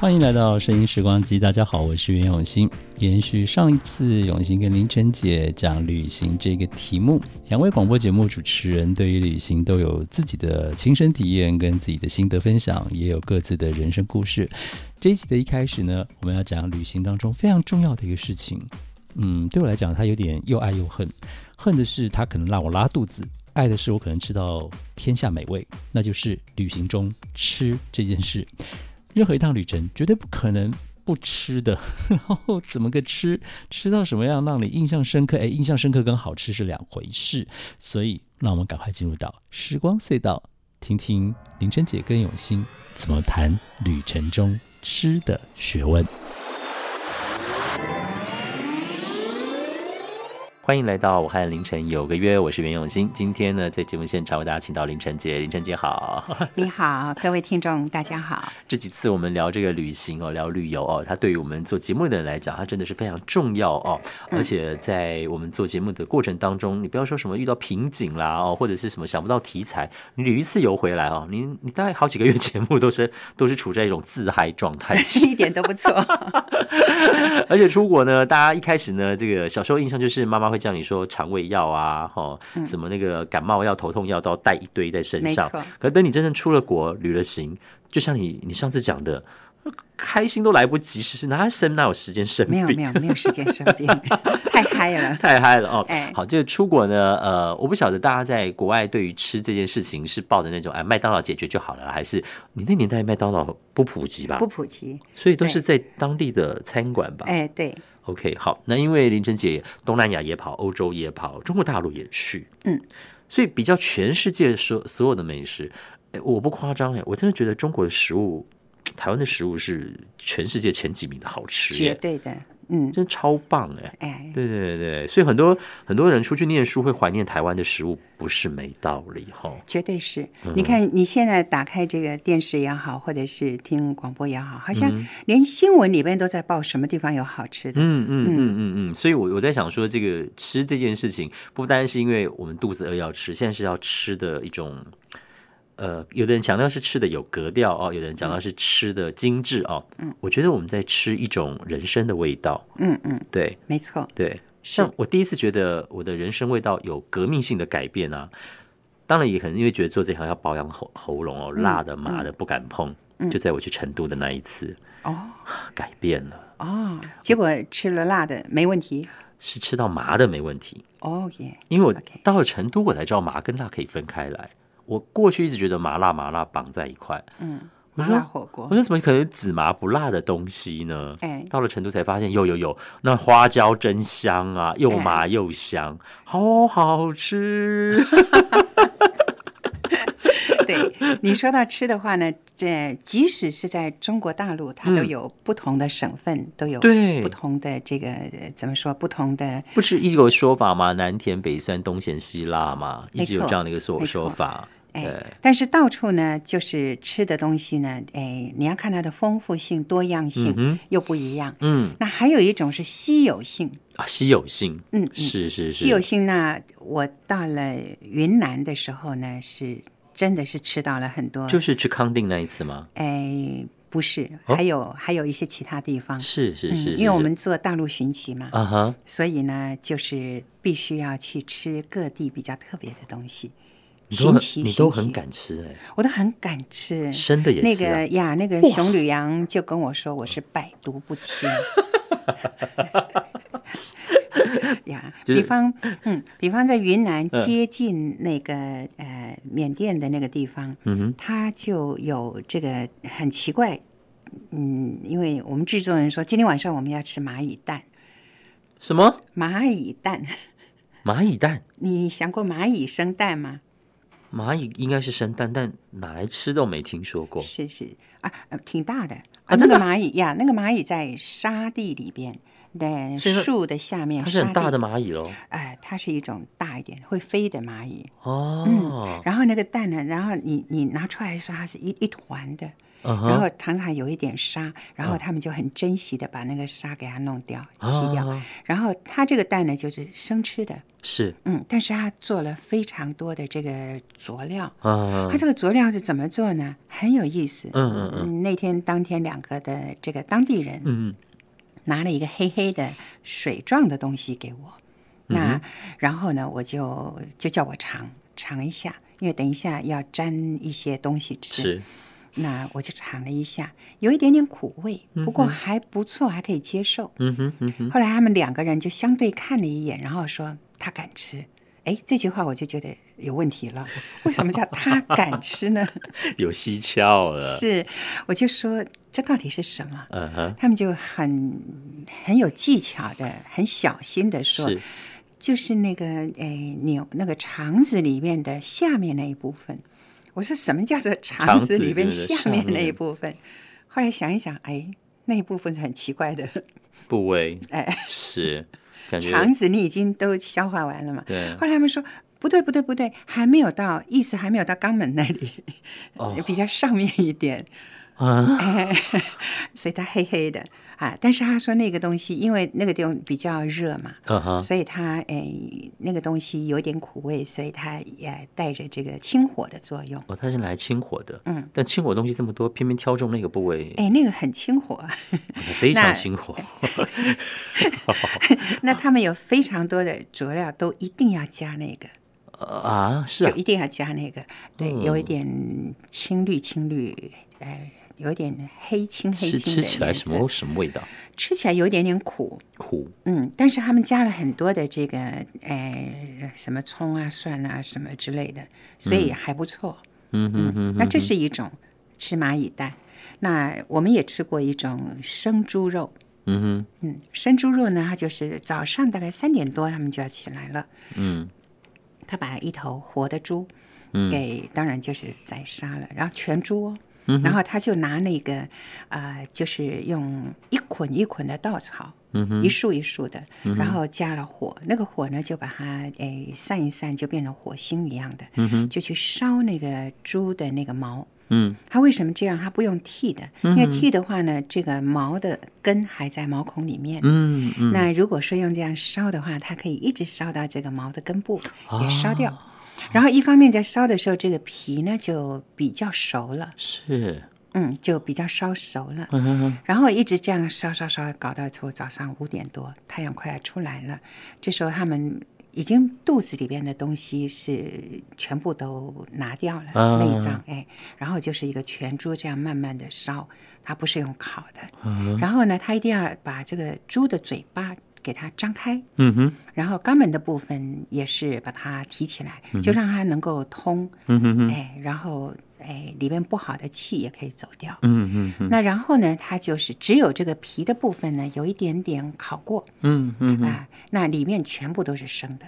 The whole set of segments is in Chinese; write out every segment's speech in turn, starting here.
欢迎来到《声音时光机》，大家好，我是袁永新。延续上一次永新跟林晨姐讲旅行这个题目，两位广播节目主持人对于旅行都有自己的亲身体验跟自己的心得分享，也有各自的人生故事。这一集的一开始呢，我们要讲旅行当中非常重要的一个事情。嗯，对我来讲，它有点又爱又恨。恨的是它可能让我拉肚子，爱的是我可能吃到天下美味，那就是旅行中吃这件事。任何一趟旅程绝对不可能不吃的，然后怎么个吃，吃到什么样让你印象深刻？哎，印象深刻跟好吃是两回事，所以让我们赶快进入到时光隧道，听听林晨姐跟永新怎么谈旅程中吃的学问。欢迎来到武汉凌晨有个约，我是袁永新。今天呢，在节目现场为大家请到凌晨姐，凌晨姐好，你好，各位听众大家好。这几次我们聊这个旅行哦，聊旅游哦，它对于我们做节目的人来讲，它真的是非常重要哦。而且在我们做节目的过程当中，你不要说什么遇到瓶颈啦哦，或者是什么想不到题材，你旅一次游回来哦，你你大概好几个月节目都是 都是处在一种自嗨状态，一点都不错。而且出国呢，大家一开始呢，这个小时候印象就是妈妈会。叫你说肠胃药啊，哈，什么那个感冒药、头痛药都要带一堆在身上。可等你真正出了国、旅了行，就像你你上次讲的，开心都来不及，是是哪生哪有时间生病？没有没有没有时间生病，太嗨了，太嗨了哦！好，这个出国呢，呃，我不晓得大家在国外对于吃这件事情是抱着那种哎麦当劳解决就好了，还是你那年代麦当劳不普及吧？不普及，所以都是在当地的餐馆吧？哎，对。OK，好，那因为林晨姐东南亚也跑，欧洲也跑，中国大陆也去，嗯，所以比较全世界所所有的美食，欸，我不夸张哎，我真的觉得中国的食物，台湾的食物是全世界前几名的好吃，绝对的。嗯，真超棒哎！哎，对对对对，所以很多很多人出去念书会怀念台湾的食物，不是没道理哈。绝对是，你看你现在打开这个电视也好，或者是听广播也好，好像连新闻里边都在报什么地方有好吃的。嗯嗯嗯嗯嗯，所以我我在想说，这个吃这件事情，不单是因为我们肚子饿要吃，现在是要吃的一种。呃，有的人强调是吃的有格调哦，有的人讲到是吃的精致哦。嗯，我觉得我们在吃一种人生的味道。嗯嗯，对，没错，对。像我第一次觉得我的人生味道有革命性的改变啊，当然也可能因为觉得做这行要保养喉喉咙哦，辣的麻的不敢碰。就在我去成都的那一次哦，改变了哦。结果吃了辣的没问题，是吃到麻的没问题。哦耶，因为我到了成都，我才知道麻跟辣可以分开来。我过去一直觉得麻辣麻辣绑在一块，嗯，我说火锅，我说怎么可能只麻不辣的东西呢？哎，到了成都才发现，有有有，那花椒真香啊，又麻又香，好好吃。对你说到吃的话呢，这即使是在中国大陆，它都有不同的省份，都有对不同的这个怎么说？不同的不是一个说法吗？南甜北酸，东咸西辣嘛，一直有这样的一个说说法。哎，但是到处呢，就是吃的东西呢，哎，你要看它的丰富性、多样性嗯又不一样。嗯，那还有一种是稀有性。啊，稀有性，嗯，是是是，稀有性。那我到了云南的时候呢，是真的是吃到了很多，就是去康定那一次吗？哎，不是，还有还有一些其他地方，是是是，因为我们做大陆寻奇嘛，啊哈，所以呢，就是必须要去吃各地比较特别的东西。新奇，你都很敢吃哎，我都很敢吃生的也是。那个呀，那个熊吕阳就跟我说，我是百毒不侵。呀，比方，嗯，比方在云南接近那个呃缅甸的那个地方，嗯哼，他就有这个很奇怪，嗯，因为我们制作人说今天晚上我们要吃蚂蚁蛋，什么蚂蚁蛋？蚂蚁蛋？你想过蚂蚁生蛋吗？蚂蚁应该是生蛋，但哪来吃都没听说过。是是啊，挺大的啊，那个蚂蚁呀，那个蚂蚁在沙地里边，在树的下面，它是很大的蚂蚁喽。哎，它是一种大一点会飞的蚂蚁哦。嗯，然后那个蛋呢，然后你你拿出来的时候，它是一一团的。然后常常有一点沙，然后他们就很珍惜的把那个沙给它弄掉、吸掉。然后它这个蛋呢，就是生吃的，是嗯，但是它做了非常多的这个佐料。它这个佐料是怎么做呢？很有意思。嗯嗯嗯。那天当天两个的这个当地人，嗯拿了一个黑黑的水状的东西给我。那然后呢，我就就叫我尝尝一下，因为等一下要沾一些东西吃。是。那我就尝了一下，有一点点苦味，不过还不错，还可以接受。嗯哼，嗯哼。后来他们两个人就相对看了一眼，然后说他敢吃。哎，这句话我就觉得有问题了。为什么叫他敢吃呢？有蹊跷了。是，我就说这到底是什么？嗯哼。他们就很很有技巧的，很小心的说，就是那个哎牛那个肠子里面的下面那一部分。我说什么叫做肠子里面下面那一部分？后来想一想，哎，那一部分是很奇怪的部位。哎，是肠子你已经都消化完了嘛？对。后来他们说不对不对不对，还没有到，意思还没有到肛门那里，比较上面一点。啊，所以它黑黑的啊，但是他说那个东西，因为那个地方比较热嘛，所以它诶那个东西有点苦味，所以它也带着这个清火的作用。哦，它是来清火的，嗯，但清火东西这么多，偏偏挑中那个部位，哎，那个很清火，非常清火。那他们有非常多的佐料，都一定要加那个啊，是就一定要加那个，对，有一点青绿青绿，哎。有点黑青黑青的吃起来什么什么味道？吃起来有点点苦苦，嗯，但是他们加了很多的这个，呃，什么葱啊、蒜啊什么之类的，所以还不错。嗯嗯嗯。那这是一种吃蚂蚁蛋。那我们也吃过一种生猪肉。嗯哼。嗯，生猪肉呢，它就是早上大概三点多，他们就要起来了。嗯。他把一头活的猪，嗯，给当然就是宰杀了，然后全猪哦。然后他就拿那个，啊，就是用一捆一捆的稻草，一束一束的，然后加了火，那个火呢就把它诶散一散，就变成火星一样的，就去烧那个猪的那个毛。嗯，他为什么这样？他不用剃的，因为剃的话呢，这个毛的根还在毛孔里面。嗯嗯。那如果说用这样烧的话，它可以一直烧到这个毛的根部也烧掉。然后一方面在烧的时候，这个皮呢就比较熟了，是，嗯，就比较烧熟了。嗯然后一直这样烧烧烧，搞到从早上五点多，太阳快要出来了。这时候他们已经肚子里边的东西是全部都拿掉了，内脏哎，然后就是一个全猪这样慢慢的烧，它不是用烤的。然后呢，他一定要把这个猪的嘴巴。给它张开，嗯哼，然后肛门的部分也是把它提起来，就让它能够通，嗯哼哼，哎，然后哎里边不好的气也可以走掉，嗯哼，那然后呢，它就是只有这个皮的部分呢有一点点烤过，嗯嗯啊，那里面全部都是生的。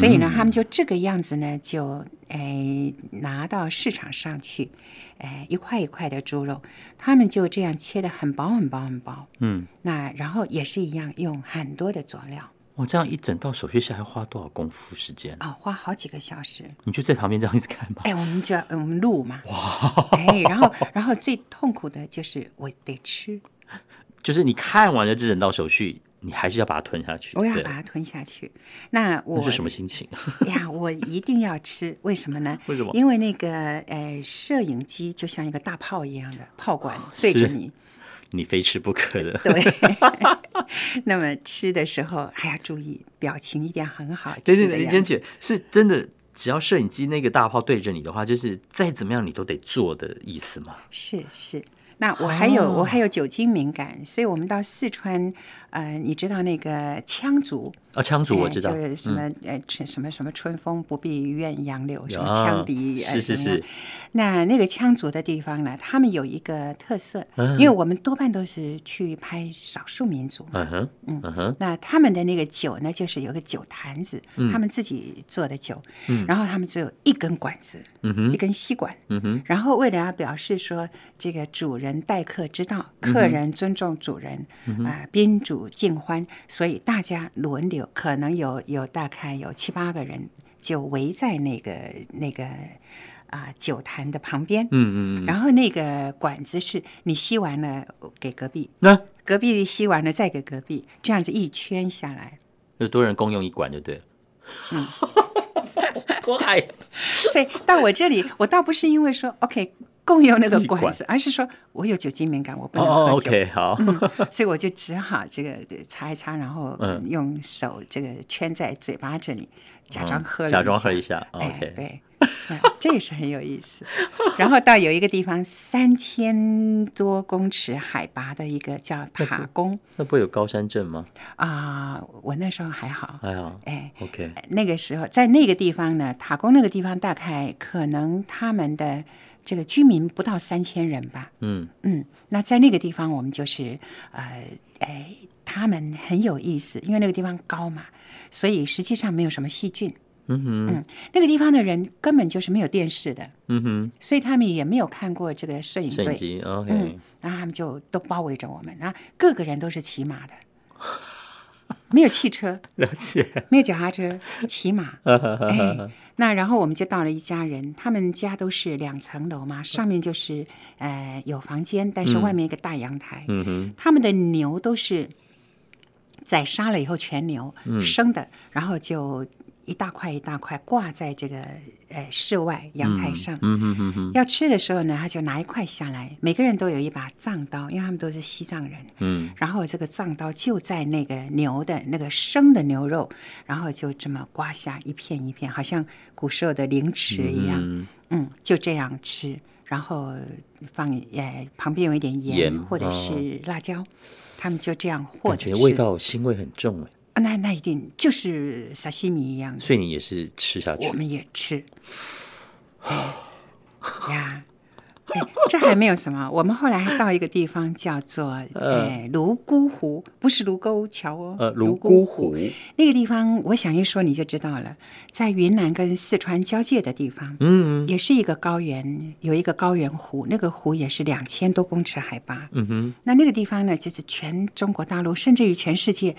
所以呢，他们就这个样子呢，就诶拿到市场上去，诶一块一块的猪肉，他们就这样切的很薄很薄很薄，嗯，那然后也是一样用很多的佐料。哇，这样一整道手续下来花多少功夫时间啊？花好几个小时。你就在旁边这样一直看吗？哎，我们就要我们录嘛。哇，哎，然后然后最痛苦的就是我得吃，就是你看完了这整道手续。你还是要把它吞下去。我要把它吞下去。那我是什么心情？呀，我一定要吃。为什么呢？为什么？因为那个呃，摄影机就像一个大炮一样的炮管对着你，你非吃不可的。对。那么吃的时候还要注意表情，一定要很好。对对对，林娟姐是真的，只要摄影机那个大炮对着你的话，就是再怎么样你都得做的意思吗？是是。那我还有我还有酒精敏感，所以我们到四川，呃，你知道那个羌族啊，羌族我知道，就是什么呃什么什么春风不必怨杨柳，什么羌笛，是是是。那那个羌族的地方呢，他们有一个特色，因为我们多半都是去拍少数民族，嗯哼，嗯哼。那他们的那个酒呢，就是有个酒坛子，他们自己做的酒，然后他们只有一根管子，嗯哼，一根吸管，嗯哼，然后为了要表示说这个主人待客之道，客人尊重主人，啊，宾主尽欢，所以大家轮流，可能有有大概有七八个人就围在那个那个啊酒坛的旁边，嗯嗯，然后那个管子是你吸完了给隔壁，那？隔壁吸完了再给隔壁，这样子一圈下来，有多人共用一管就对了，嗯。怪，所以到我这里，我倒不是因为说 OK 共用那个管子，而是说我有酒精敏感，我不能喝酒。OK，好，所以我就只好这个擦一擦，然后用手这个圈在嘴巴这里，假装喝，假装喝一下。OK，对。这也是很有意思。然后到有一个地方，三千多公尺海拔的一个叫塔公，那不有高山症吗？啊，我那时候还好，还好。哎，OK，那个时候在那个地方呢，塔公那个地方大概可能他们的这个居民不到三千人吧。嗯。嗯，那在那个地方，我们就是呃，哎，他们很有意思，因为那个地方高嘛，所以实际上没有什么细菌。嗯哼，嗯，那个地方的人根本就是没有电视的，嗯哼，所以他们也没有看过这个摄影队，OK，嗯，然后他们就都包围着我们，然后个个人都是骑马的，没有汽车，了解，没有脚踏车，骑马，哎，那然后我们就到了一家人，他们家都是两层楼嘛，上面就是呃有房间，但是外面一个大阳台，嗯哼，他们的牛都是宰杀了以后全牛生的，然后就。一大块一大块挂在这个呃室外阳台上，嗯哼哼哼。要吃的时候呢，他就拿一块下来，每个人都有一把藏刀，因为他们都是西藏人，嗯。然后这个藏刀就在那个牛的那个生的牛肉，然后就这么刮下一片一片，好像古时候的凌迟一样，嗯，就这样吃，然后放呃旁边有一点盐或者是辣椒，他们就这样和着吃，味道腥味很重哎。那那一定就是沙西米一样的，所以你也是吃下去，我们也吃。呀，这还没有什么，我们后来还到一个地方叫做呃泸沽湖，不是卢沟桥哦，呃泸沽湖那个地方，我想一说你就知道了，在云南跟四川交界的地方，嗯，也是一个高原，有一个高原湖，那个湖也是两千多公尺海拔，嗯哼，那那个地方呢，就是全中国大陆，甚至于全世界。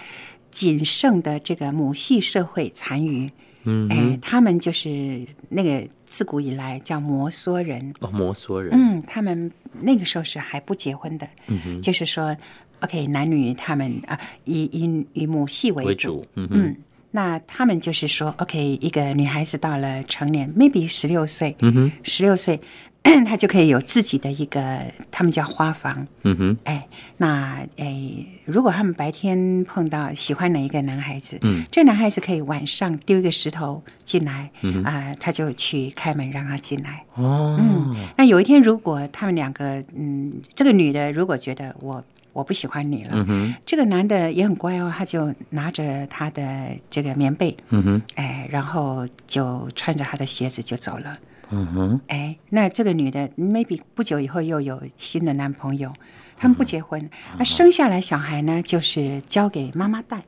仅剩的这个母系社会残余，嗯，哎，他们就是那个自古以来叫摩梭人，哦，摩梭人，嗯，他们那个时候是还不结婚的，嗯哼，就是说，OK，男女他们啊，以以以母系为主，嗯嗯，那他们就是说，OK，一个女孩子到了成年，maybe 十六岁，嗯哼，十六岁。他就可以有自己的一个，他们叫花房。嗯哼，哎，那哎，如果他们白天碰到喜欢哪一个男孩子，嗯，这男孩子可以晚上丢一个石头进来，嗯啊，他就去开门让他进来。哦，嗯，那有一天如果他们两个，嗯，这个女的如果觉得我我不喜欢你了，嗯哼，这个男的也很乖哦，他就拿着他的这个棉被，嗯哼，哎，然后就穿着他的鞋子就走了。嗯哼，哎，那这个女的 maybe 不久以后又有新的男朋友，他们不结婚，那生下来小孩呢，就是交给妈妈带。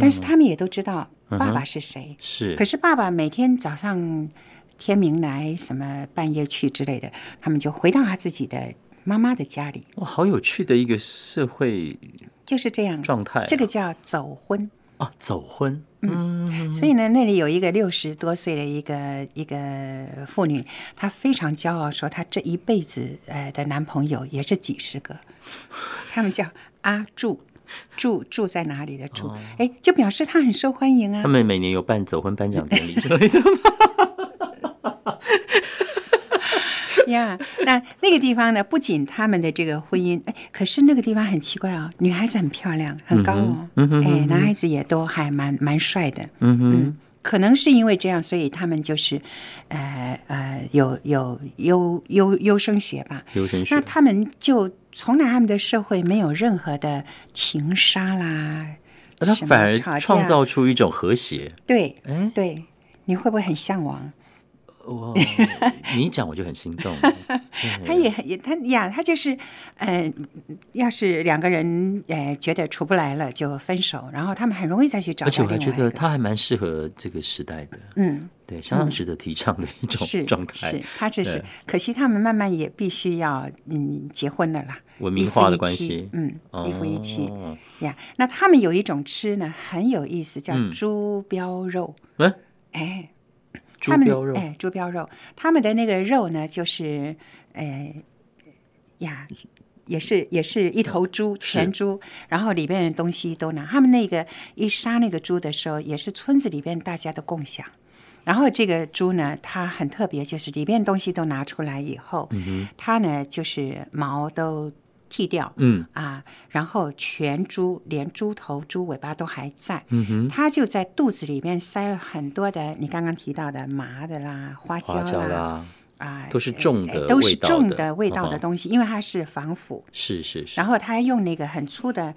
但是他们也都知道爸爸是谁，是。可是爸爸每天早上天明来，什么半夜去之类的，他们就回到他自己的妈妈的家里。哇，好有趣的一个社会，就是这样状态。这个叫走婚。哦，走婚，嗯，所以呢，那里有一个六十多岁的一个一个妇女，她非常骄傲，说她这一辈子呃的男朋友也是几十个，他们叫阿柱，住住在哪里的住，哎，就表示他很受欢迎啊。他们每年有办走婚颁奖 典礼之类的吗？呀，那那个地方呢？不仅他们的这个婚姻，哎，可是那个地方很奇怪哦，女孩子很漂亮，很高哦，哎，男孩子也都还蛮蛮帅的，嗯哼，可能是因为这样，所以他们就是，呃呃，有有优优优生学吧。优生学那他们就从来他们的社会没有任何的情杀啦，那反而创造出一种和谐。对哎，对，你会不会很向往？我 你一讲我就很心动。他也很也他呀，他就是，呃，要是两个人呃觉得处不来了就分手，然后他们很容易再去找而且我还。觉得他还蛮适合这个时代的，嗯，对，相当值得提倡的一种状态。是，，他这是可惜，他们慢慢也必须要嗯结婚了啦，文明化的关系。嗯，一夫一妻。哦呀。那他们有一种吃呢，很有意思，叫嗯。猪膘肉，嗯，哎。他们猪标肉哎，猪膘肉，他们的那个肉呢，就是，哎，呀，也是也是一头猪，全猪，然后里面的东西都拿。他们那个一杀那个猪的时候，也是村子里边大家的共享。然后这个猪呢，它很特别，就是里面东西都拿出来以后，它呢就是毛都剃掉，嗯。啊，然后全猪连猪头、猪尾巴都还在，嗯哼，他就在肚子里面塞了很多的你刚刚提到的麻的啦、花椒啦，啊，都是重的呃都是味道的重的味道的东西，因为它是防腐。是是是，然后他用那个很粗的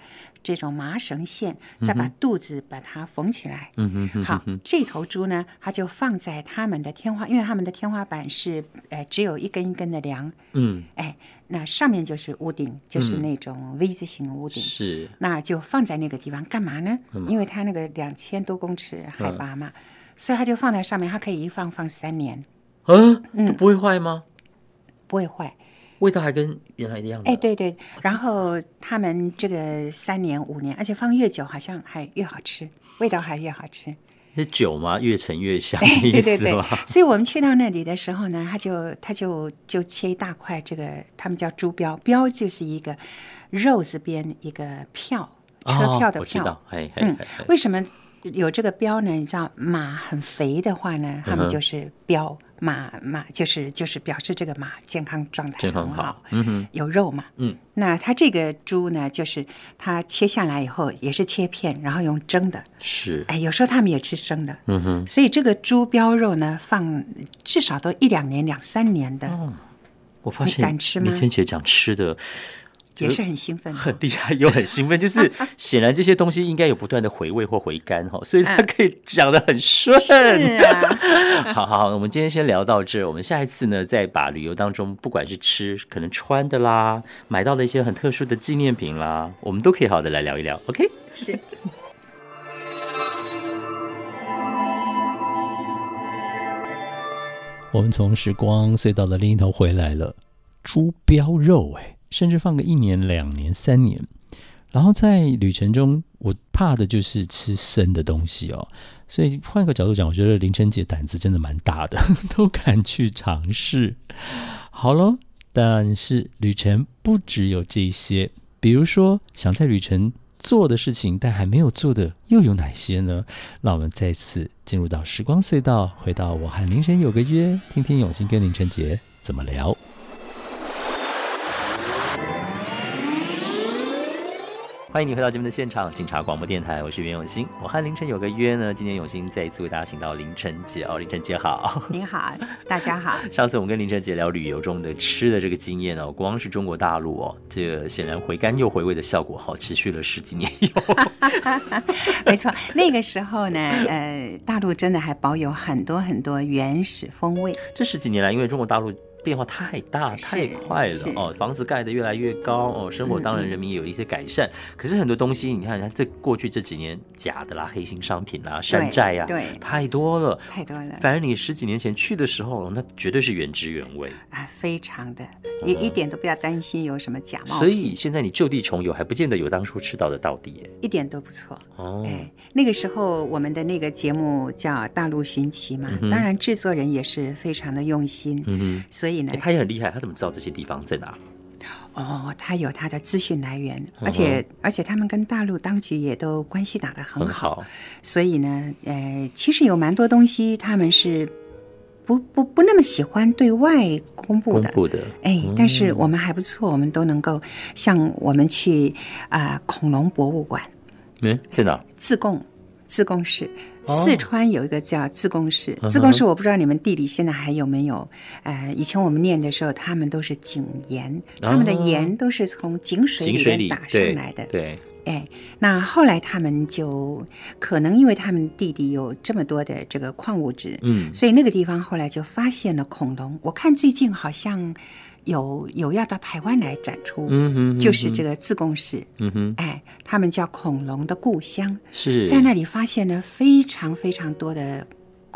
这种麻绳线，再把肚子把它缝起来。嗯哼哼好，这头猪呢，它就放在他们的天花，因为他们的天花板是呃只有一根一根的梁，嗯哎，那上面就是屋顶，就是那种 V 字形屋顶。是那就放在那个地方干嘛呢？因为它那个两千多公尺海拔嘛，所以它就放在上面，它可以一放放三年，啊，都不会坏吗？不会坏。味道还跟原来一样的？哎，对对，然后他们这个三年五年，而且放越久好像还越好吃，味道还越好吃。是酒吗？越陈越香的意对对对所以我们去到那里的时候呢，他就他就就切一大块，这个他们叫猪标，标就是一个肉字边一个票，车票的票。嗯为什么有这个标呢？你知道马很肥的话呢，他嗯们就是标。马马就是就是表示这个马健康状态很好嗯哼，有肉嘛，嗯，那它这个猪呢，就是它切下来以后也是切片，然后用蒸的，是，哎，有时候他们也吃生的，嗯哼，所以这个猪膘肉呢，放至少都一两年、两三年的，你我发现敢吃吗？李千姐讲吃的也是很兴奋的。很厉害又很兴奋，就是 显然这些东西应该有不断的回味或回甘哈，所以他可以讲的很顺。是啊，好好好，我们今天先聊到这。我们下一次呢，再把旅游当中不管是吃、可能穿的啦，买到的一些很特殊的纪念品啦，我们都可以好好的来聊一聊。OK，是。我们从时光隧道的另一头回来了，猪标肉哎，甚至放个一年、两年、三年。然后在旅程中，我怕的就是吃生的东西哦。所以换个角度讲，我觉得林晨姐胆子真的蛮大的，都敢去尝试。好了，但是旅程不只有这些，比如说想在旅程做的事情，但还没有做的又有哪些呢？让我们再次进入到时光隧道，回到我和凌晨有个约，听听永新跟林晨杰怎么聊。欢迎你回到节目的现场，警察广播电台，我是袁永新。我和凌晨有个约呢，今天永新再一次为大家请到凌晨姐哦，凌晨姐好。您好，大家好。上次我们跟凌晨姐聊旅游中的吃的这个经验哦，光是中国大陆哦，这个显然回甘又回味的效果好，持续了十几年有。没错，那个时候呢，呃，大陆真的还保有很多很多原始风味。这十几年来，因为中国大陆变化太大太快了哦，房子盖得越来越高哦，生活当然人民也有一些改善，可是很多东西你看，这过去这几年假的啦、黑心商品啦、山寨呀、对。太多了。太多了。反正你十几年前去的时候，那绝对是原汁原味。啊，非常的，一一点都不要担心有什么假冒所，以现在你就地重游，还不见得有当初吃到的到底耶。一点都不错。哦，哎，那个时候我们的那个节目叫《大陆寻奇》嘛，当然制作人也是非常的用心，嗯所以他也很厉害，他怎么知道这些地方在哪？哦，他有他的资讯来源，嗯而且、而且他们跟大陆当局也都关系打得很很好，所以呢，呃，其实有蛮多东西他们是不不不那么喜欢对外公布的。公布的。哎，但是我们还不错，我们都能够像我们去啊、恐龙博物馆嗯，在哪？自贡，自贡市，四川有一个叫自贡市。自贡市我不知道你们地理现在还有没有。呃，以前我们念的时候，他们都是井盐，他们的盐都是从井水里面打上来的。对，哎，那后来他们就可能因为他们地底有这么多的这个矿物质，嗯，所以那个地方后来就发现了恐龙。我看最近好像。有有要到台湾来展出，嗯哼，就是这个自贡市，嗯哼，哎，他们叫恐龙的故乡，是。在那里发现了非常非常多的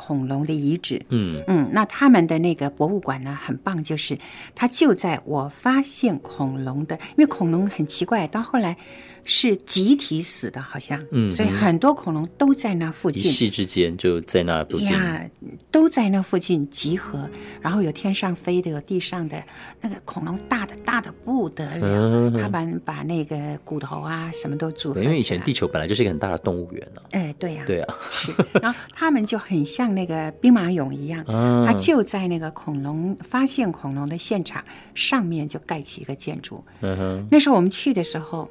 恐龙的遗址，嗯嗯，那他们的那个博物馆呢很棒，就是它就在我发现恐龙的，因为恐龙很奇怪，到后来。是集体死的，好像，嗯，所以很多恐龙都在那附近，一夕之间就在那附近，都在那附近集合。然后有天上飞的，有地上的，那个恐龙大的大的不得了，他们把那个骨头啊什么都组合。因为以前地球本来就是一个很大的动物园呢。哎，对呀，对呀。然后他们就很像那个兵马俑一样，它就在那个恐龙发现恐龙的现场上面就盖起一个建筑。嗯，那时候我们去的时候。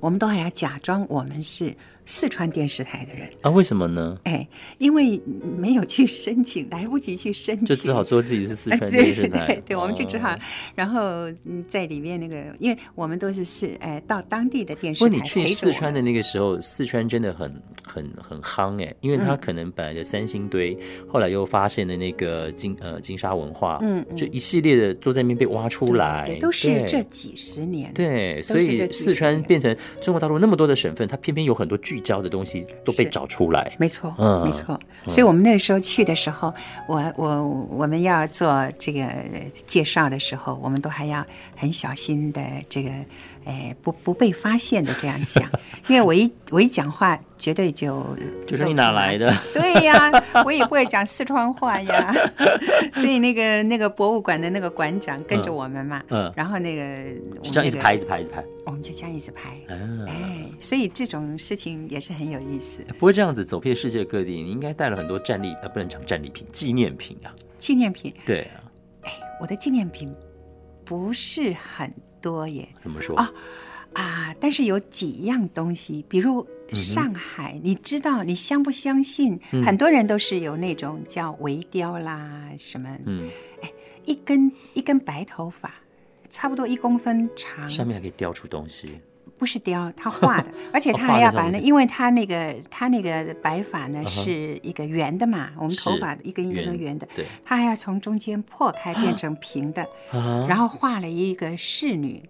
我们都还要假装我们是。四川电视台的人啊？为什么呢？哎，因为没有去申请，来不及去申请，就只好说自己是四川 电视台。对，对，我们就只好，然后在里面那个，因为我们都是是哎到当地的电视台。不过你去四川的那个时候，四川真的很很很夯哎，因为他可能本来的三星堆，后来又发现了那个金呃金沙文化，嗯，就一系列的都在那边被挖出来，都是这几十年。对，所以四川变成中国大陆那么多的省份，它偏偏有很多聚。教的东西都被找出来，没错，嗯，没错。所以我们那个时候去的时候，我我我们要做这个介绍的时候，我们都还要很小心的这个。哎，不不被发现的这样讲，因为我一我一讲话，绝对就就是你哪来的？对呀，我也不会讲四川话呀，所以那个那个博物馆的那个馆长跟着我们嘛，嗯，然后那个就这样一直拍，一直拍，一直拍，我们就这样一直拍，哎，所以这种事情也是很有意思。不会这样子走遍世界各地，你应该带了很多战利，呃，不能讲战利品，纪念品啊，纪念品，对啊，哎，我的纪念品不是很。多耶？怎么说啊？啊！但是有几样东西，比如上海，你知道，你相不相信？很多人都是有那种叫微雕啦，什么？嗯，哎，一根一根白头发，差不多一公分长，上面还可以雕出东西。不是雕，他画的，而且他还要把那，因为他那个他那个白发呢是一个圆的嘛，我们头发一根一根圆的，对，他还要从中间破开变成平的，然后画了一个侍女，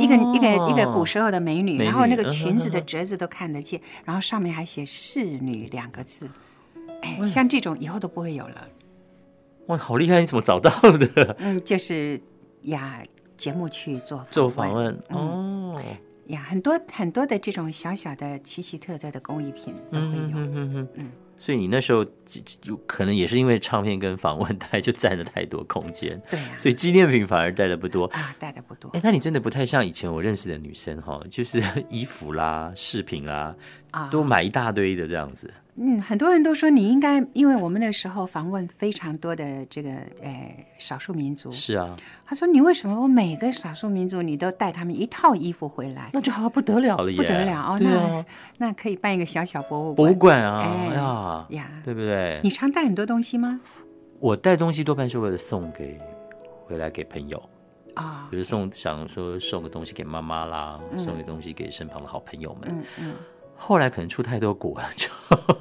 一个一个一个古时候的美女，然后那个裙子的褶子都看得见，然后上面还写侍女两个字，哎，像这种以后都不会有了。哇，好厉害！你怎么找到的？嗯，就是呀。节目去做做访问。哦。呀，很多很多的这种小小的奇奇特特的工艺品都会有，嗯嗯嗯，所以你那时候就可能也是因为唱片跟访问带就占了太多空间，对呀，所以纪念品反而带的不多。啊，带的不多。哎，那你真的不太像以前我认识的女生哈，就是 衣服啦、饰品啦啊，都买一大堆的这样子。嗯，很多人都说你应该，因为我们那时候访问非常多的这个呃少数民族。是啊。他说：“你为什么我每个少数民族你都带他们一套衣服回来？那就好不得了了，不得了哦。那那可以办一个小小博物馆。博物馆啊，呀呀，对不对？你常带很多东西吗？我带东西多半是为了送给回来给朋友啊，比如送想说送个东西给妈妈啦，送个东西给身旁的好朋友们。嗯嗯。后来可能出太多国了，就。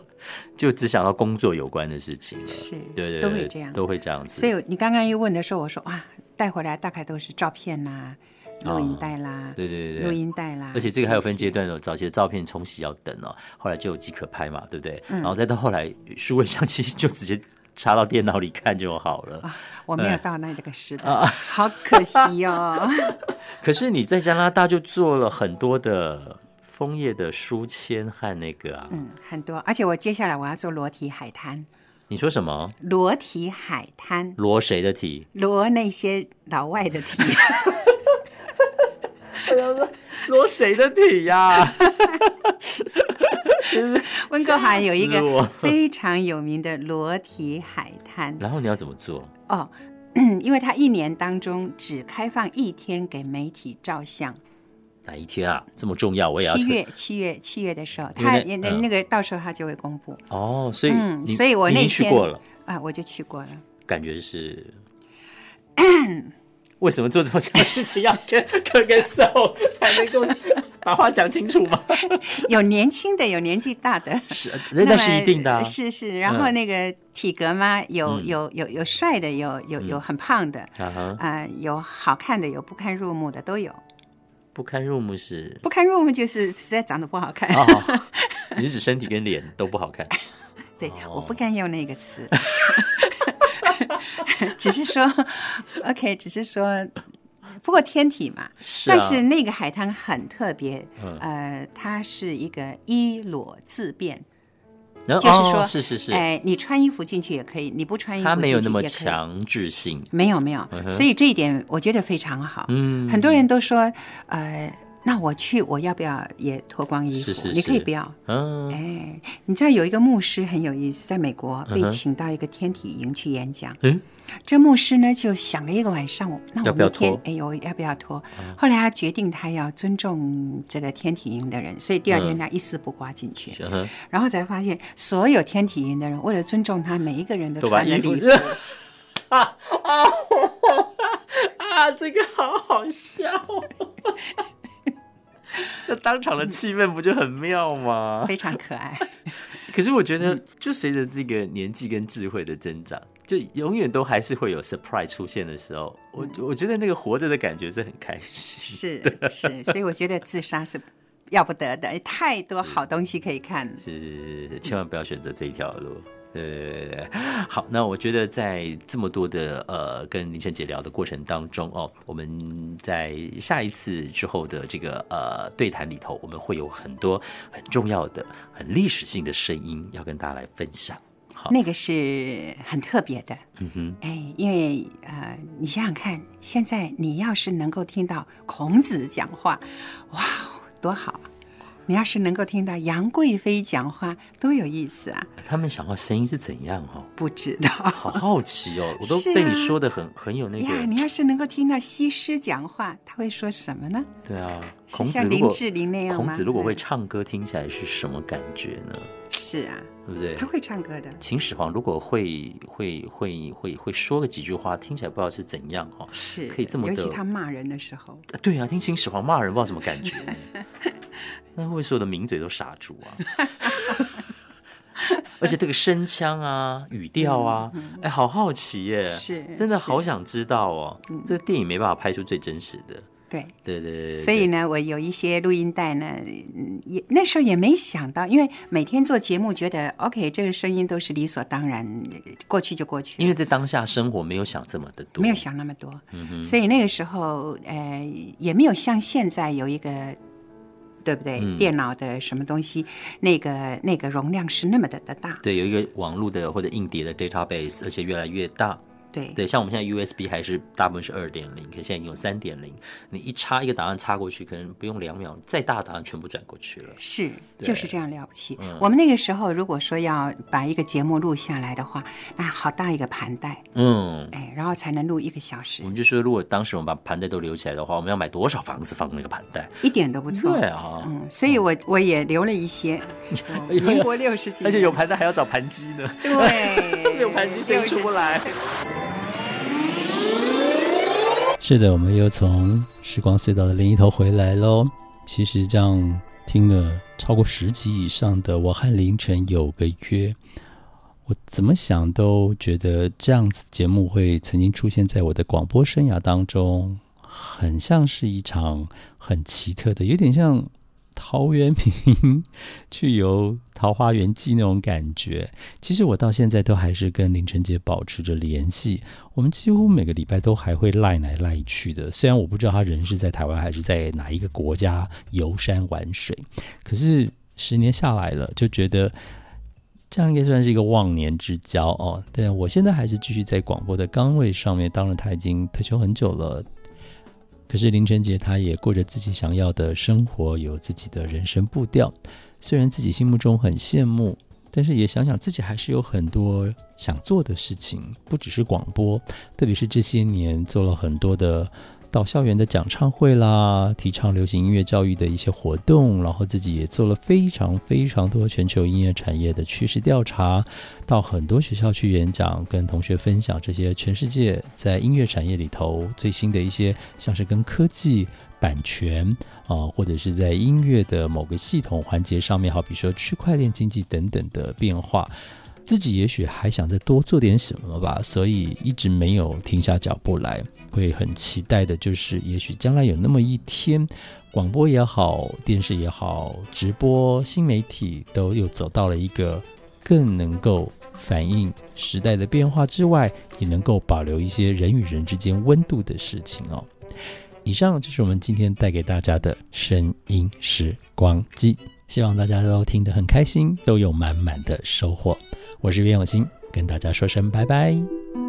就只想到工作有关的事情了，是，对对，都会这样，都会这样子。所以你刚刚一问的时候，我说哇，带回来大概都是照片啦、录音带啦，对对对，录音带啦。而且这个还有分阶段哦，早期的照片冲洗要等哦，后来就有即可拍嘛，对不对？然后再到后来数位相机就直接插到电脑里看就好了。我没有到那个时代，好可惜哦。可是你在加拿大就做了很多的。枫叶的书签和那个啊，嗯，很多，而且我接下来我要做裸体海滩。你说什么？裸体海滩？裸谁的体？裸那些老外的体。裸谁的体呀？温哥华有一个非常有名的裸体海滩。然后你要怎么做？哦，因为它一年当中只开放一天给媒体照相。哪一天啊？这么重要，我也要七月七月七月的时候，他那那个到时候他就会公布。哦，所以嗯，所以我那天去过了啊，我就去过了，感觉是。为什么做这么强事情要跟 跟跟瘦才能够把话讲清楚吗？有年轻的，有年纪大的，是那是一定的，是是。然后那个体格嘛，有有有有帅的，有有有很胖的，啊，有好看的，有不堪入目的都有。不堪入目是不堪入目，就是实在长得不好看。哦 你是指身体跟脸都不好看？对，我不敢用那个词。只是说，OK，只是说，不过天体嘛，但是那个海滩很特别，呃，它是一个衣裸自便，就是说，是是是，哎，你穿衣服进去也可以，你不穿衣服，它没有那么强制性，没有没有，所以这一点我觉得非常好。嗯，很多人都说，呃。那我去，我要不要也脱光衣服？是是是，你可以不要。嗯，哎，你知道有一个牧师很有意思，在美国被请到一个天体营去演讲。嗯，这牧师呢就想了一个晚上，那我明天哎呦要不要脱？后来他决定他要尊重这个天体营的人，所以第二天他一丝不挂进去。然后才发现，所有天体营的人为了尊重他，每一个人都穿了礼服。啊 啊啊！这个好好笑。那当场的气氛不就很妙吗？非常可爱。可是我觉得，就随着这个年纪跟智慧的增长，就永远都还是会有 surprise 出现的时候。我我觉得那个活着的感觉是很开心。是是，所以我觉得自杀是要不得的，太多好东西可以看。是是是是，千万不要选择这一条路。对对对好，那我觉得在这么多的呃跟林晨姐聊的过程当中哦，我们在下一次之后的这个呃对谈里头，我们会有很多很重要的、很历史性的声音要跟大家来分享。好，那个是很特别的，嗯哼，哎，因为呃，你想想看，现在你要是能够听到孔子讲话，哇，多好！你要是能够听到杨贵妃讲话，多有意思啊！他们讲话声音是怎样？哦，不知道，好好奇哦！我都被你说的很很有那个。你要是能够听到西施讲话，他会说什么呢？对啊，像林志玲那样孔子如果会唱歌，听起来是什么感觉呢？是啊，对不对？他会唱歌的。秦始皇如果会会会会会说个几句话，听起来不知道是怎样哦。是，可以这么。尤其他骂人的时候。对啊，听秦始皇骂人，不知道什么感觉。那会不会所有的名嘴都傻住啊？而且这个声腔啊、语调啊，哎，好好奇耶！是，真的好想知道哦。这个电影没办法拍出最真实的。对，对对对。所以呢，我有一些录音带呢，也那时候也没想到，因为每天做节目，觉得 OK，这个声音都是理所当然，过去就过去。因为在当下生活，没有想这么的多，没有想那么多。嗯哼。所以那个时候，呃，也没有像现在有一个。对不对？电脑的什么东西，那个那个容量是那么的的大。对，有一个网络的或者硬碟的 database，而且越来越大。对对，像我们现在 USB 还是大部分是二点零，可现在已经有三点零。你一插一个档案插过去，可能不用两秒，再大的档案全部转过去了。是，就是这样了不起。我们那个时候如果说要把一个节目录下来的话，那好大一个盘带，嗯，哎，然后才能录一个小时。我们就说，如果当时我们把盘带都留起来的话，我们要买多少房子放那个盘带？一点都不错。对啊，嗯，所以我我也留了一些。民国六十几，而且有盘带还要找盘机呢。对，没 有盘机声音出不来。是的，我们又从时光隧道的另一头回来喽。其实这样听了超过十集以上的《我和凌晨有个约》，我怎么想都觉得这样子节目会曾经出现在我的广播生涯当中，很像是一场很奇特的，有点像。陶渊明去游《桃花源记》那种感觉，其实我到现在都还是跟林晨杰保持着联系。我们几乎每个礼拜都还会赖来赖去的。虽然我不知道他人是在台湾还是在哪一个国家游山玩水，可是十年下来了，就觉得这样应该算是一个忘年之交哦。对我现在还是继续在广播的岗位上面，当然他已经退休很久了。可是林晨杰他也过着自己想要的生活，有自己的人生步调。虽然自己心目中很羡慕，但是也想想自己还是有很多想做的事情，不只是广播，特别是这些年做了很多的到校园的讲唱会啦，提倡流行音乐教育的一些活动，然后自己也做了非常非常多全球音乐产业的趋势调查，到很多学校去演讲，跟同学分享这些全世界在音乐产业里头最新的一些，像是跟科技。版权啊，或者是在音乐的某个系统环节上面，好比说区块链经济等等的变化，自己也许还想再多做点什么吧，所以一直没有停下脚步来。会很期待的就是，也许将来有那么一天，广播也好，电视也好，直播新媒体都又走到了一个更能够反映时代的变化之外，也能够保留一些人与人之间温度的事情哦。以上就是我们今天带给大家的声音时光机，希望大家都听得很开心，都有满满的收获。我是袁永新，跟大家说声拜拜。